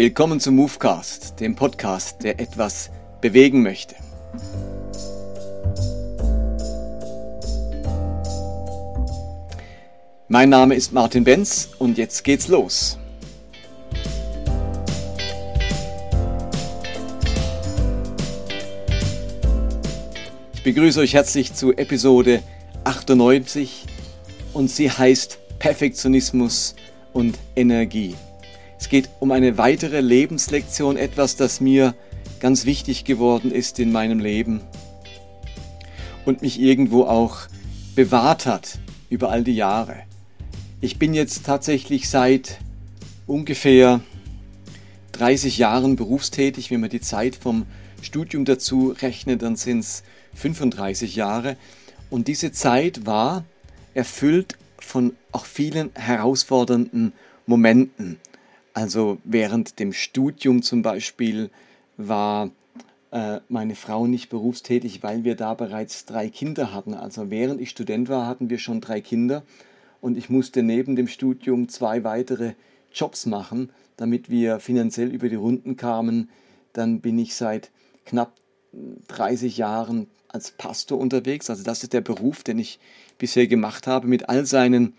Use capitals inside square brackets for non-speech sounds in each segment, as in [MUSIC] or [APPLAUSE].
Willkommen zum Movecast, dem Podcast, der etwas bewegen möchte. Mein Name ist Martin Benz und jetzt geht's los. Ich begrüße euch herzlich zu Episode 98 und sie heißt Perfektionismus und Energie. Es geht um eine weitere Lebenslektion, etwas, das mir ganz wichtig geworden ist in meinem Leben und mich irgendwo auch bewahrt hat über all die Jahre. Ich bin jetzt tatsächlich seit ungefähr 30 Jahren berufstätig. Wenn man die Zeit vom Studium dazu rechnet, dann sind es 35 Jahre. Und diese Zeit war erfüllt von auch vielen herausfordernden Momenten. Also während dem Studium zum Beispiel war äh, meine Frau nicht berufstätig, weil wir da bereits drei Kinder hatten. Also während ich Student war, hatten wir schon drei Kinder und ich musste neben dem Studium zwei weitere Jobs machen, damit wir finanziell über die Runden kamen. Dann bin ich seit knapp 30 Jahren als Pastor unterwegs. Also das ist der Beruf, den ich bisher gemacht habe, mit all seinen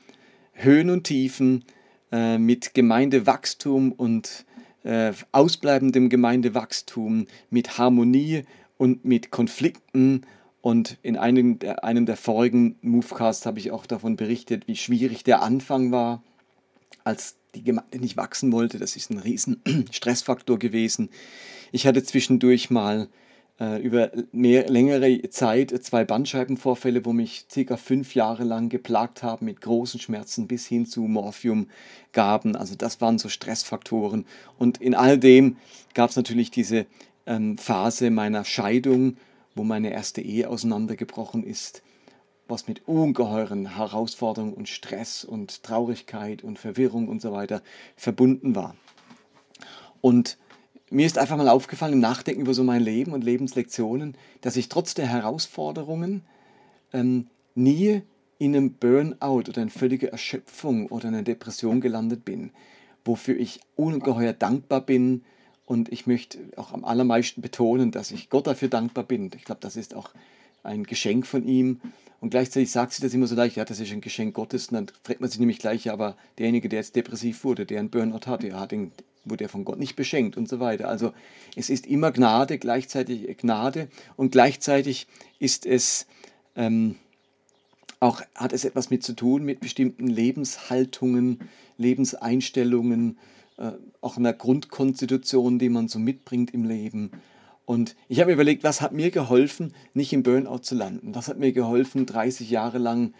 Höhen und Tiefen, äh, mit Gemeindewachstum und äh, ausbleibendem Gemeindewachstum, mit Harmonie und mit Konflikten. Und in einem der, einem der vorigen Movecasts habe ich auch davon berichtet, wie schwierig der Anfang war, als die Gemeinde nicht wachsen wollte. Das ist ein riesen [CLEARS THROAT] Stressfaktor gewesen. Ich hatte zwischendurch mal über mehr, längere Zeit zwei Bandscheibenvorfälle, wo mich circa fünf Jahre lang geplagt haben mit großen Schmerzen bis hin zu Morphiumgaben. Also das waren so Stressfaktoren. Und in all dem gab es natürlich diese ähm, Phase meiner Scheidung, wo meine erste Ehe auseinandergebrochen ist, was mit ungeheuren Herausforderungen und Stress und Traurigkeit und Verwirrung und so weiter verbunden war. Und mir ist einfach mal aufgefallen im Nachdenken über so mein Leben und Lebenslektionen, dass ich trotz der Herausforderungen ähm, nie in einem Burnout oder in völliger Erschöpfung oder in einer Depression gelandet bin, wofür ich ungeheuer dankbar bin. Und ich möchte auch am allermeisten betonen, dass ich Gott dafür dankbar bin. Ich glaube, das ist auch ein Geschenk von ihm. Und gleichzeitig sagt sie das immer so leicht, ja, das ist ein Geschenk Gottes. Und dann fragt man sich nämlich gleich, ja, aber derjenige, der jetzt depressiv wurde, der einen Burnout hatte, hat den wurde er von Gott nicht beschenkt und so weiter. Also es ist immer Gnade, gleichzeitig Gnade und gleichzeitig ist es ähm, auch, hat es etwas mit zu tun mit bestimmten Lebenshaltungen, Lebenseinstellungen, äh, auch einer Grundkonstitution, die man so mitbringt im Leben. Und ich habe mir überlegt, was hat mir geholfen, nicht im Burnout zu landen? Was hat mir geholfen, 30 Jahre lang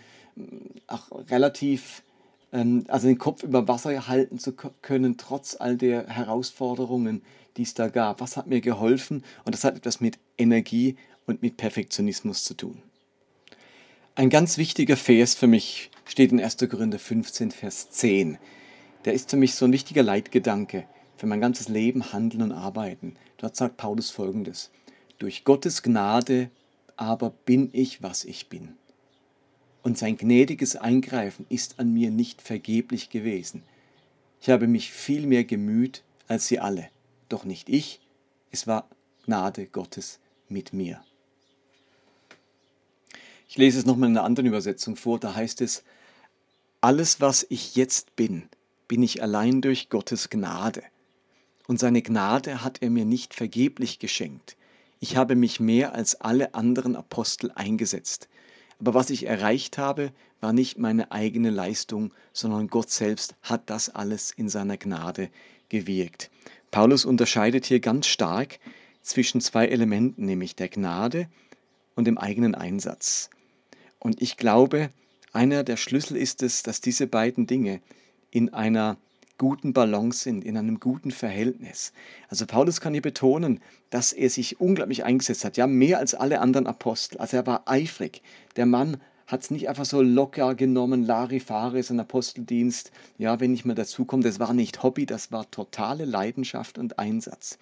auch relativ ähm, also den Kopf über Wasser halten zu können, trotz all der Herausforderungen, die es da gab. Was hat mir geholfen? Und das hat etwas mit Energie und mit Perfektionismus zu tun. Ein ganz wichtiger Vers für mich steht in 1. Korinther 15, Vers 10. Der ist für mich so ein wichtiger Leitgedanke für mein ganzes Leben, Handeln und Arbeiten. Dort sagt Paulus folgendes. Durch Gottes Gnade aber bin ich, was ich bin und sein gnädiges Eingreifen ist an mir nicht vergeblich gewesen. Ich habe mich viel mehr gemüht als sie alle, doch nicht ich, es war Gnade Gottes mit mir. Ich lese es nochmal in einer anderen Übersetzung vor, da heißt es, alles, was ich jetzt bin, bin ich allein durch Gottes Gnade. Und seine Gnade hat er mir nicht vergeblich geschenkt. Ich habe mich mehr als alle anderen Apostel eingesetzt. Aber was ich erreicht habe, war nicht meine eigene Leistung, sondern Gott selbst hat das alles in seiner Gnade gewirkt. Paulus unterscheidet hier ganz stark zwischen zwei Elementen, nämlich der Gnade und dem eigenen Einsatz. Und ich glaube, einer der Schlüssel ist es, dass diese beiden Dinge in einer guten Balance sind, in einem guten Verhältnis. Also Paulus kann hier betonen, dass er sich unglaublich eingesetzt hat, ja mehr als alle anderen Apostel. Also er war eifrig. Der Mann hat es nicht einfach so locker genommen, Larifare, sein Aposteldienst, ja, wenn ich mal dazu komme, das war nicht Hobby, das war totale Leidenschaft und Einsatz.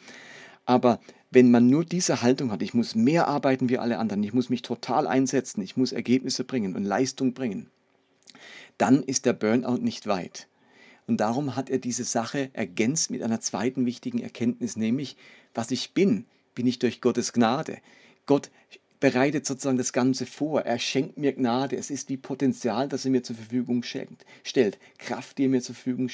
Aber wenn man nur diese Haltung hat, ich muss mehr arbeiten wie alle anderen, ich muss mich total einsetzen, ich muss Ergebnisse bringen und Leistung bringen, dann ist der Burnout nicht weit. Und darum hat er diese Sache ergänzt mit einer zweiten wichtigen Erkenntnis, nämlich, was ich bin, bin ich durch Gottes Gnade. Gott bereitet sozusagen das Ganze vor. Er schenkt mir Gnade. Es ist wie Potenzial, das er mir zur Verfügung schenkt, stellt. Kraft, die er mir zur Verfügung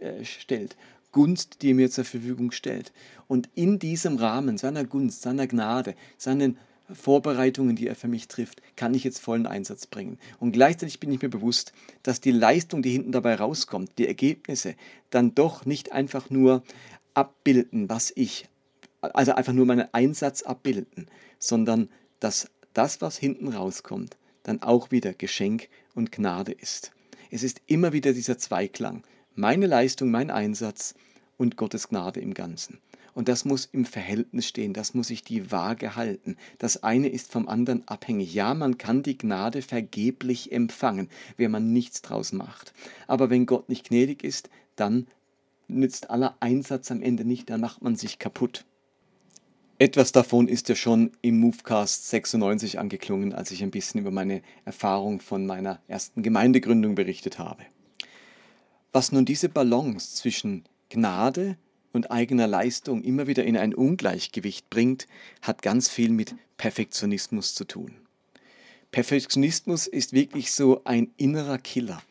äh, stellt. Gunst, die er mir zur Verfügung stellt. Und in diesem Rahmen seiner Gunst, seiner Gnade, seinen Vorbereitungen, die er für mich trifft, kann ich jetzt vollen Einsatz bringen. Und gleichzeitig bin ich mir bewusst, dass die Leistung, die hinten dabei rauskommt, die Ergebnisse, dann doch nicht einfach nur abbilden, was ich, also einfach nur meinen Einsatz abbilden, sondern dass das, was hinten rauskommt, dann auch wieder Geschenk und Gnade ist. Es ist immer wieder dieser Zweiklang. Meine Leistung, mein Einsatz und Gottes Gnade im Ganzen. Und das muss im Verhältnis stehen, das muss sich die Waage halten. Das eine ist vom anderen abhängig. Ja, man kann die Gnade vergeblich empfangen, wenn man nichts draus macht. Aber wenn Gott nicht gnädig ist, dann nützt aller Einsatz am Ende nicht, dann macht man sich kaputt. Etwas davon ist ja schon im Movecast 96 angeklungen, als ich ein bisschen über meine Erfahrung von meiner ersten Gemeindegründung berichtet habe. Was nun diese Balance zwischen Gnade und eigener Leistung immer wieder in ein Ungleichgewicht bringt, hat ganz viel mit Perfektionismus zu tun. Perfektionismus ist wirklich so ein innerer Killer,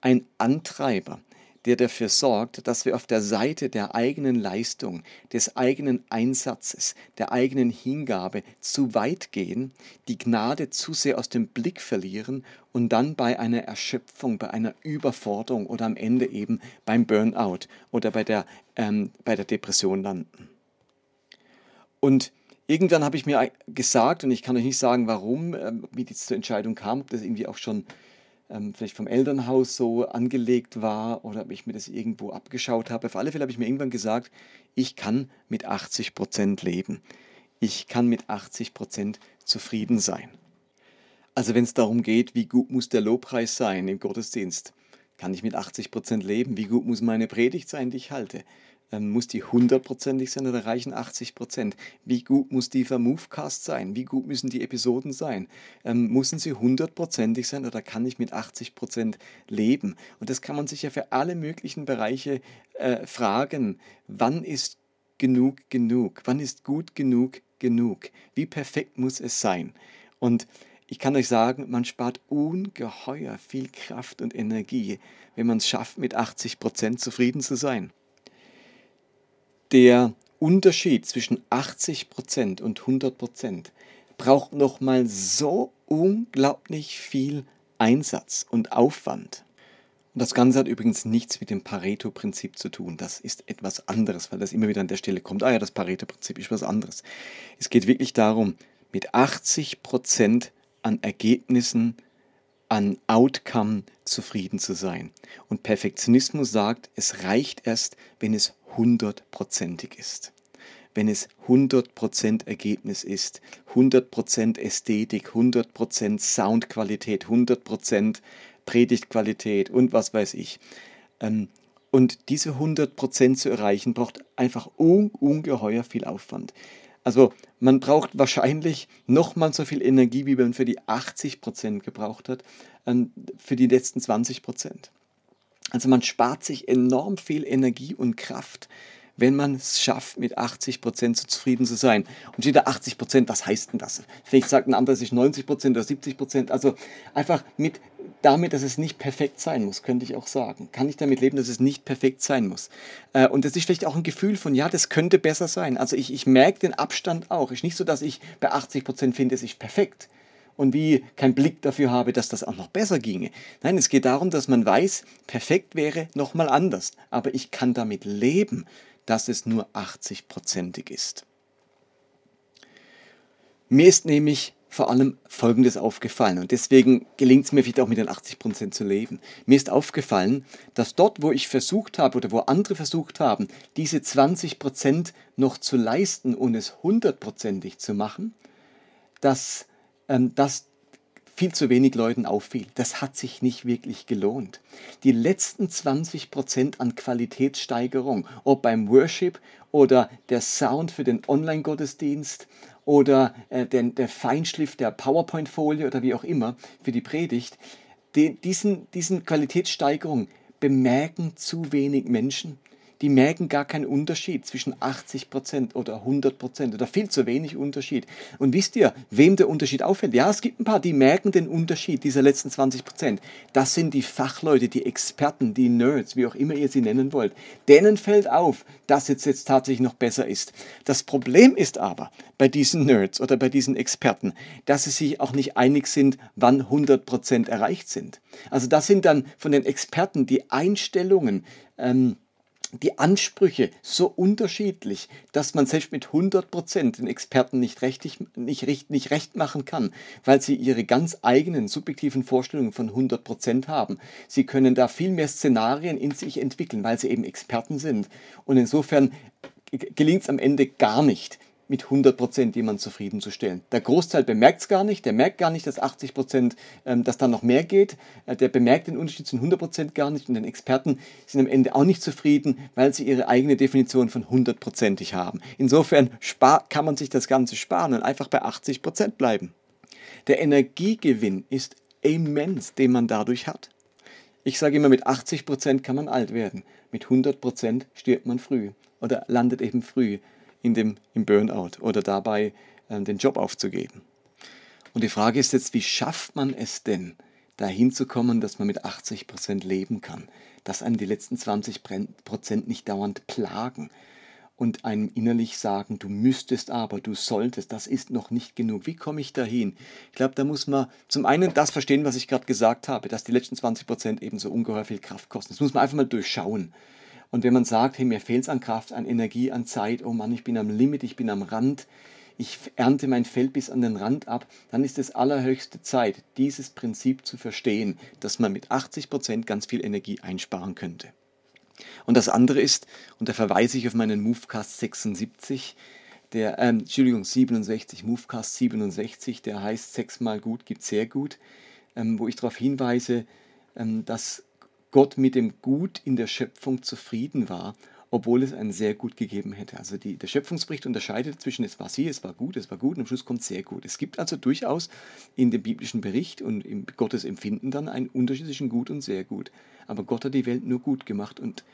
ein Antreiber, der dafür sorgt, dass wir auf der Seite der eigenen Leistung, des eigenen Einsatzes, der eigenen Hingabe zu weit gehen, die Gnade zu sehr aus dem Blick verlieren und dann bei einer Erschöpfung, bei einer Überforderung oder am Ende eben beim Burnout oder bei der, ähm, bei der Depression landen. Und irgendwann habe ich mir gesagt, und ich kann euch nicht sagen, warum, ähm, wie die zur Entscheidung kam, ob das irgendwie auch schon ähm, vielleicht vom Elternhaus so angelegt war oder ob ich mir das irgendwo abgeschaut habe. Auf alle Fälle habe ich mir irgendwann gesagt, ich kann mit 80 Prozent leben. Ich kann mit 80 Prozent zufrieden sein. Also wenn es darum geht, wie gut muss der Lobpreis sein im Gottesdienst, kann ich mit 80 Prozent leben. Wie gut muss meine Predigt sein, die ich halte? Muss die hundertprozentig sein oder reichen 80 Prozent? Wie gut muss die Movecast sein? Wie gut müssen die Episoden sein? Ähm, müssen sie hundertprozentig sein oder kann ich mit 80 Prozent leben? Und das kann man sich ja für alle möglichen Bereiche äh, fragen. Wann ist genug genug? Wann ist gut genug genug? Wie perfekt muss es sein? Und ich kann euch sagen, man spart ungeheuer viel Kraft und Energie, wenn man es schafft, mit 80 Prozent zufrieden zu sein der Unterschied zwischen 80% und 100% braucht nochmal so unglaublich viel Einsatz und Aufwand. Und das Ganze hat übrigens nichts mit dem Pareto-Prinzip zu tun. Das ist etwas anderes, weil das immer wieder an der Stelle kommt. Ah ja, das Pareto-Prinzip ist was anderes. Es geht wirklich darum, mit 80% an Ergebnissen, an Outcome zufrieden zu sein. Und Perfektionismus sagt, es reicht erst, wenn es hundertprozentig ist. Wenn es 100% Ergebnis ist, 100% Ästhetik, 100% Soundqualität, 100% Predigtqualität und was weiß ich. Ähm, und diese 100% zu erreichen, braucht einfach un ungeheuer viel Aufwand. Also man braucht wahrscheinlich nochmal so viel Energie, wie man für die 80% gebraucht hat, ähm, für die letzten 20%. Also man spart sich enorm viel Energie und Kraft, wenn man es schafft, mit 80 Prozent so zufrieden zu sein. Und da 80 Prozent, was heißt denn das? Vielleicht sagt ein anderer sich 90 Prozent oder 70 Prozent. Also einfach mit, damit, dass es nicht perfekt sein muss, könnte ich auch sagen. Kann ich damit leben, dass es nicht perfekt sein muss? Äh, und das ist vielleicht auch ein Gefühl von, ja, das könnte besser sein. Also ich, ich merke den Abstand auch. Ist nicht so, dass ich bei 80 Prozent finde, es ist perfekt und wie keinen Blick dafür habe, dass das auch noch besser ginge. Nein, es geht darum, dass man weiß, perfekt wäre nochmal anders, aber ich kann damit leben, dass es nur 80-prozentig ist. Mir ist nämlich vor allem Folgendes aufgefallen und deswegen gelingt es mir vielleicht auch mit den 80% zu leben. Mir ist aufgefallen, dass dort, wo ich versucht habe oder wo andere versucht haben, diese 20% noch zu leisten und es hundertprozentig zu machen, dass ähm, das viel zu wenig Leuten auffiel. Das hat sich nicht wirklich gelohnt. Die letzten 20 Prozent an Qualitätssteigerung, ob beim Worship oder der Sound für den Online-Gottesdienst oder äh, den, der Feinschliff der PowerPoint-Folie oder wie auch immer für die Predigt, die, diesen, diesen Qualitätssteigerung bemerken zu wenig Menschen die merken gar keinen Unterschied zwischen 80% oder 100% oder viel zu wenig Unterschied. Und wisst ihr, wem der Unterschied auffällt? Ja, es gibt ein paar, die merken den Unterschied dieser letzten 20%. Das sind die Fachleute, die Experten, die Nerds, wie auch immer ihr sie nennen wollt. Denen fällt auf, dass es jetzt tatsächlich noch besser ist. Das Problem ist aber bei diesen Nerds oder bei diesen Experten, dass sie sich auch nicht einig sind, wann 100% erreicht sind. Also das sind dann von den Experten die Einstellungen, ähm, die Ansprüche so unterschiedlich, dass man selbst mit 100% den Experten nicht, rechtig, nicht, recht, nicht recht machen kann, weil sie ihre ganz eigenen subjektiven Vorstellungen von 100% haben. Sie können da viel mehr Szenarien in sich entwickeln, weil sie eben Experten sind. Und insofern gelingt es am Ende gar nicht, mit 100% jemanden zufriedenzustellen. Der Großteil bemerkt es gar nicht, der merkt gar nicht, dass 80%, ähm, dass da noch mehr geht, äh, der bemerkt den Unterschied zu 100% gar nicht und den Experten sind am Ende auch nicht zufrieden, weil sie ihre eigene Definition von 100%ig haben. Insofern kann man sich das Ganze sparen und einfach bei 80% bleiben. Der Energiegewinn ist immens, den man dadurch hat. Ich sage immer, mit 80% kann man alt werden, mit 100% stirbt man früh oder landet eben früh in dem, im Burnout oder dabei äh, den Job aufzugeben. Und die Frage ist jetzt, wie schafft man es denn, dahin zu kommen, dass man mit 80 Prozent leben kann, dass einem die letzten 20 Prozent nicht dauernd plagen und einem innerlich sagen, du müsstest aber, du solltest, das ist noch nicht genug. Wie komme ich dahin? Ich glaube, da muss man zum einen das verstehen, was ich gerade gesagt habe, dass die letzten 20 Prozent eben so ungeheuer viel Kraft kosten. Das muss man einfach mal durchschauen. Und wenn man sagt, hey, mir fehlt es an Kraft, an Energie, an Zeit, oh Mann, ich bin am Limit, ich bin am Rand, ich ernte mein Feld bis an den Rand ab, dann ist es allerhöchste Zeit, dieses Prinzip zu verstehen, dass man mit 80 Prozent ganz viel Energie einsparen könnte. Und das andere ist, und da verweise ich auf meinen Movecast 76, der, äh, Entschuldigung, 67, Movecast 67, der heißt sechsmal gut gibt sehr gut, ähm, wo ich darauf hinweise, ähm, dass Gott mit dem Gut in der Schöpfung zufrieden war, obwohl es ein sehr gut gegeben hätte. Also die, der Schöpfungsbericht unterscheidet zwischen es war sie, es war gut, es war gut und am Schluss kommt sehr gut. Es gibt also durchaus in dem biblischen Bericht und im Gottes Empfinden dann einen Unterschied zwischen gut und sehr gut. Aber Gott hat die Welt nur gut gemacht und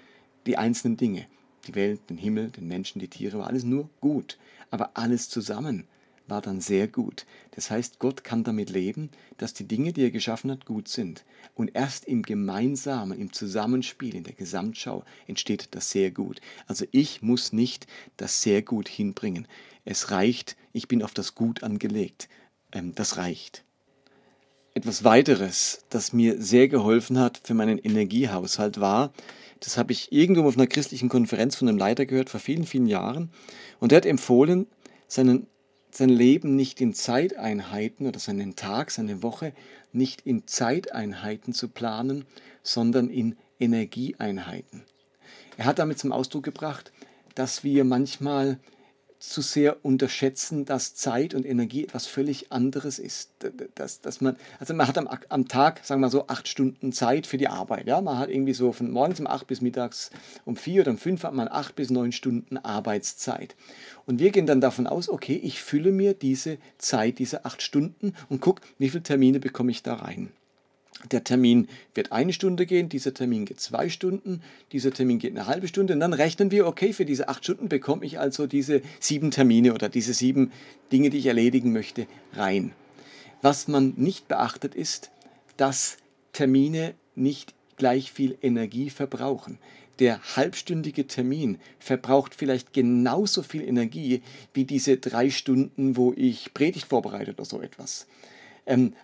die einzelnen Dinge, die Welt, den Himmel, den Menschen, die Tiere, war alles nur gut. Aber alles zusammen war dann sehr gut. Das heißt, Gott kann damit leben, dass die Dinge, die er geschaffen hat, gut sind. Und erst im Gemeinsamen, im Zusammenspiel, in der Gesamtschau entsteht das sehr gut. Also ich muss nicht das sehr gut hinbringen. Es reicht, ich bin auf das Gut angelegt. Ähm, das reicht. Etwas weiteres, das mir sehr geholfen hat für meinen Energiehaushalt war, das habe ich irgendwo auf einer christlichen Konferenz von einem Leiter gehört vor vielen, vielen Jahren. Und er hat empfohlen, seinen sein Leben nicht in Zeiteinheiten oder seinen Tag, seine Woche nicht in Zeiteinheiten zu planen, sondern in Energieeinheiten. Er hat damit zum Ausdruck gebracht, dass wir manchmal zu sehr unterschätzen, dass Zeit und Energie etwas völlig anderes ist. Dass, dass man, also man hat am, am Tag, sagen wir mal so, acht Stunden Zeit für die Arbeit. Ja? Man hat irgendwie so von morgens um acht bis mittags um vier oder um fünf hat man acht bis neun Stunden Arbeitszeit. Und wir gehen dann davon aus, okay, ich fülle mir diese Zeit, diese acht Stunden und gucke, wie viele Termine bekomme ich da rein. Der Termin wird eine Stunde gehen, dieser Termin geht zwei Stunden, dieser Termin geht eine halbe Stunde und dann rechnen wir, okay, für diese acht Stunden bekomme ich also diese sieben Termine oder diese sieben Dinge, die ich erledigen möchte, rein. Was man nicht beachtet ist, dass Termine nicht gleich viel Energie verbrauchen. Der halbstündige Termin verbraucht vielleicht genauso viel Energie wie diese drei Stunden, wo ich Predigt vorbereite oder so etwas. Ähm,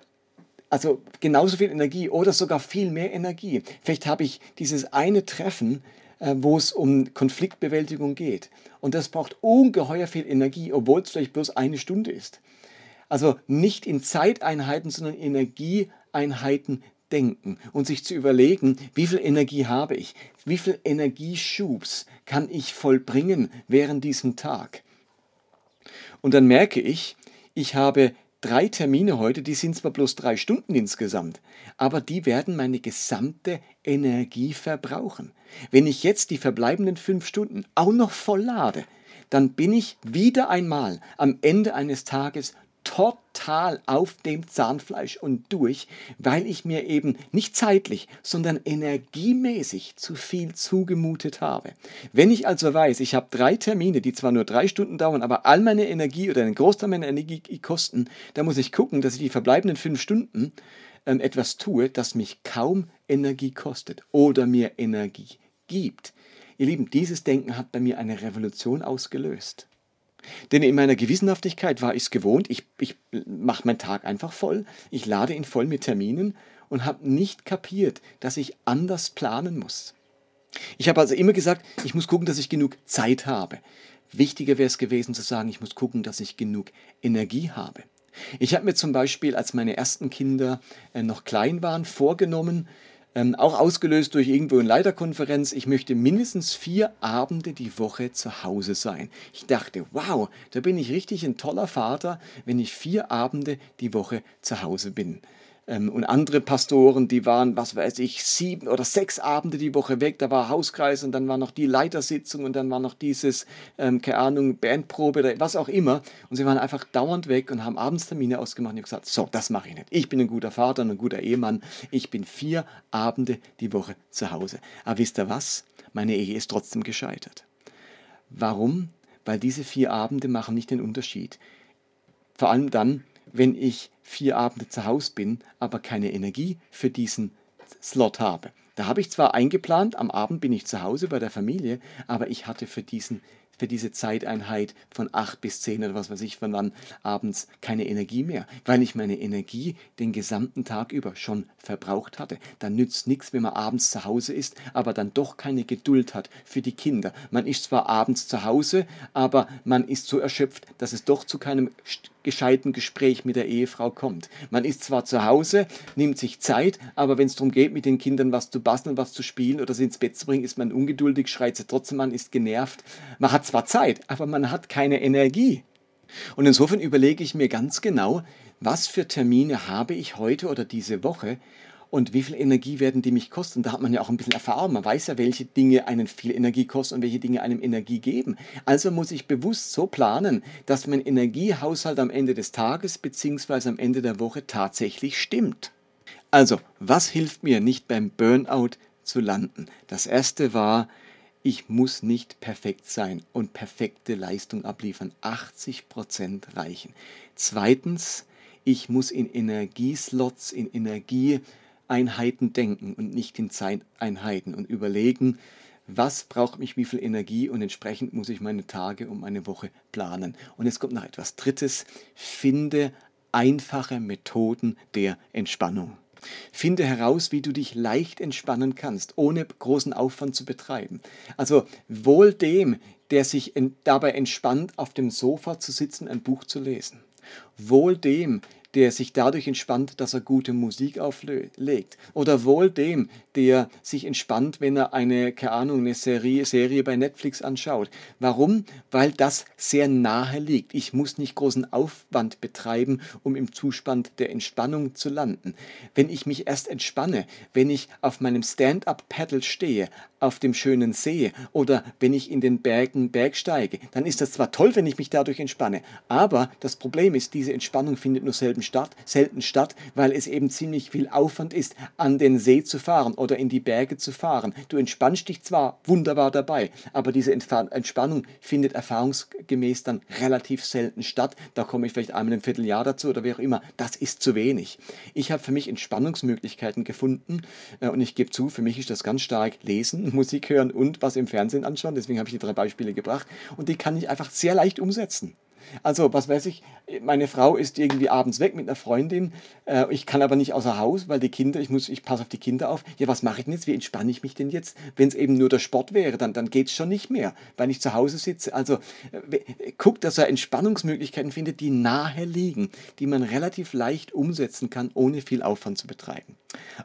also genauso viel Energie oder sogar viel mehr Energie. Vielleicht habe ich dieses eine Treffen, äh, wo es um Konfliktbewältigung geht. Und das braucht ungeheuer viel Energie, obwohl es vielleicht bloß eine Stunde ist. Also nicht in Zeiteinheiten, sondern Energieeinheiten denken und sich zu überlegen, wie viel Energie habe ich, wie viel Energieschubs kann ich vollbringen während diesem Tag. Und dann merke ich, ich habe drei Termine heute, die sind zwar bloß drei Stunden insgesamt, aber die werden meine gesamte Energie verbrauchen. Wenn ich jetzt die verbleibenden fünf Stunden auch noch voll lade, dann bin ich wieder einmal am Ende eines Tages total auf dem Zahnfleisch und durch, weil ich mir eben nicht zeitlich, sondern energiemäßig zu viel zugemutet habe. Wenn ich also weiß, ich habe drei Termine, die zwar nur drei Stunden dauern, aber all meine Energie oder einen Großteil meiner Energie kosten, dann muss ich gucken, dass ich die verbleibenden fünf Stunden ähm, etwas tue, das mich kaum Energie kostet oder mir Energie gibt. Ihr Lieben, dieses Denken hat bei mir eine Revolution ausgelöst. Denn in meiner Gewissenhaftigkeit war ich es gewohnt, ich, ich mache meinen Tag einfach voll, ich lade ihn voll mit Terminen und habe nicht kapiert, dass ich anders planen muss. Ich habe also immer gesagt, ich muss gucken, dass ich genug Zeit habe. Wichtiger wäre es gewesen zu sagen, ich muss gucken, dass ich genug Energie habe. Ich habe mir zum Beispiel, als meine ersten Kinder äh, noch klein waren, vorgenommen, ähm, auch ausgelöst durch irgendwo eine Leiterkonferenz, ich möchte mindestens vier Abende die Woche zu Hause sein. Ich dachte, wow, da bin ich richtig ein toller Vater, wenn ich vier Abende die Woche zu Hause bin. Ähm, und andere Pastoren, die waren, was weiß ich, sieben oder sechs Abende die Woche weg. Da war Hauskreis und dann war noch die Leitersitzung und dann war noch dieses, ähm, keine Ahnung, Bandprobe oder was auch immer. Und sie waren einfach dauernd weg und haben abends Termine ausgemacht. Und gesagt, so, das mache ich nicht. Ich bin ein guter Vater und ein guter Ehemann. Ich bin vier Abende die Woche zu Hause. Aber wisst ihr was? Meine Ehe ist trotzdem gescheitert. Warum? Weil diese vier Abende machen nicht den Unterschied. Vor allem dann, wenn ich vier Abende zu Hause bin, aber keine Energie für diesen Slot habe. Da habe ich zwar eingeplant, am Abend bin ich zu Hause bei der Familie, aber ich hatte für diesen für diese Zeiteinheit von 8 bis 10 oder was weiß ich von wann abends keine Energie mehr, weil ich meine Energie den gesamten Tag über schon verbraucht hatte. Dann nützt nichts, wenn man abends zu Hause ist, aber dann doch keine Geduld hat für die Kinder. Man ist zwar abends zu Hause, aber man ist so erschöpft, dass es doch zu keinem gescheiten Gespräch mit der Ehefrau kommt. Man ist zwar zu Hause, nimmt sich Zeit, aber wenn es darum geht, mit den Kindern was zu basteln, was zu spielen oder sie ins Bett zu bringen, ist man ungeduldig, schreit sie trotzdem an, ist genervt. Man hat zwar Zeit, aber man hat keine Energie. Und insofern überlege ich mir ganz genau, was für Termine habe ich heute oder diese Woche und wie viel Energie werden die mich kosten. Da hat man ja auch ein bisschen Erfahrung. Man weiß ja, welche Dinge einen viel Energie kosten und welche Dinge einem Energie geben. Also muss ich bewusst so planen, dass mein Energiehaushalt am Ende des Tages bzw. am Ende der Woche tatsächlich stimmt. Also, was hilft mir nicht beim Burnout zu landen? Das erste war, ich muss nicht perfekt sein und perfekte Leistung abliefern. 80% reichen. Zweitens, ich muss in Energieslots, in Energie Einheiten denken und nicht in Zeiteinheiten und überlegen, was braucht mich wie viel Energie und entsprechend muss ich meine Tage und meine Woche planen. Und es kommt noch etwas Drittes, finde einfache Methoden der Entspannung. Finde heraus, wie du dich leicht entspannen kannst, ohne großen Aufwand zu betreiben. Also wohl dem, der sich dabei entspannt, auf dem Sofa zu sitzen, ein Buch zu lesen. Wohl dem, der sich dadurch entspannt, dass er gute Musik auflegt. Oder wohl dem, der sich entspannt, wenn er eine, keine Ahnung, eine Serie, Serie bei Netflix anschaut. Warum? Weil das sehr nahe liegt. Ich muss nicht großen Aufwand betreiben, um im Zustand der Entspannung zu landen. Wenn ich mich erst entspanne, wenn ich auf meinem Stand-up-Paddle stehe, auf dem schönen See oder wenn ich in den Bergen bergsteige, dann ist das zwar toll, wenn ich mich dadurch entspanne, aber das Problem ist, diese Entspannung findet nur selten statt, selten statt, weil es eben ziemlich viel Aufwand ist, an den See zu fahren oder in die Berge zu fahren. Du entspannst dich zwar wunderbar dabei, aber diese Entspannung findet erfahrungsgemäß dann relativ selten statt. Da komme ich vielleicht einmal im Vierteljahr dazu oder wie auch immer. Das ist zu wenig. Ich habe für mich Entspannungsmöglichkeiten gefunden äh, und ich gebe zu, für mich ist das ganz stark Lesen, Musik hören und was im Fernsehen anschauen. Deswegen habe ich die drei Beispiele gebracht und die kann ich einfach sehr leicht umsetzen. Also, was weiß ich, meine Frau ist irgendwie abends weg mit einer Freundin, äh, ich kann aber nicht außer Haus, weil die Kinder, ich muss, ich passe auf die Kinder auf. Ja, was mache ich denn jetzt? Wie entspanne ich mich denn jetzt? Wenn es eben nur der Sport wäre, dann, dann geht es schon nicht mehr, weil ich zu Hause sitze. Also, äh, guckt, dass er Entspannungsmöglichkeiten findet, die nahe liegen, die man relativ leicht umsetzen kann, ohne viel Aufwand zu betreiben.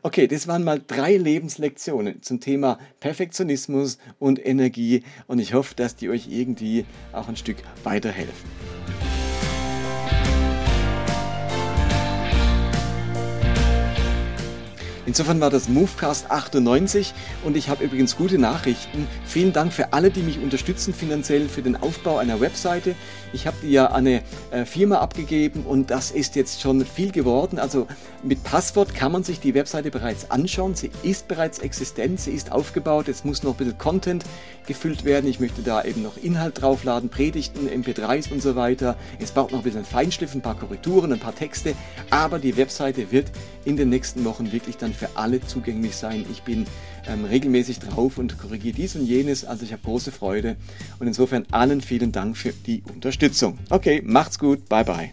Okay, das waren mal drei Lebenslektionen zum Thema Perfektionismus und Energie und ich hoffe, dass die euch irgendwie auch ein Stück weiterhelfen. Insofern war das Movecast 98 und ich habe übrigens gute Nachrichten. Vielen Dank für alle, die mich unterstützen finanziell für den Aufbau einer Webseite. Ich habe die ja an eine äh, Firma abgegeben und das ist jetzt schon viel geworden. Also mit Passwort kann man sich die Webseite bereits anschauen. Sie ist bereits existent, sie ist aufgebaut. Es muss noch ein bisschen Content gefüllt werden. Ich möchte da eben noch Inhalt draufladen, Predigten, MP3s und so weiter. Es braucht noch ein bisschen Feinschliff, ein paar Korrekturen, ein paar Texte. Aber die Webseite wird in den nächsten Wochen wirklich dann für alle zugänglich sein. Ich bin ähm, regelmäßig drauf und korrigiere dies und jenes. Also ich habe große Freude und insofern allen vielen Dank für die Unterstützung. Okay, macht's gut, bye bye.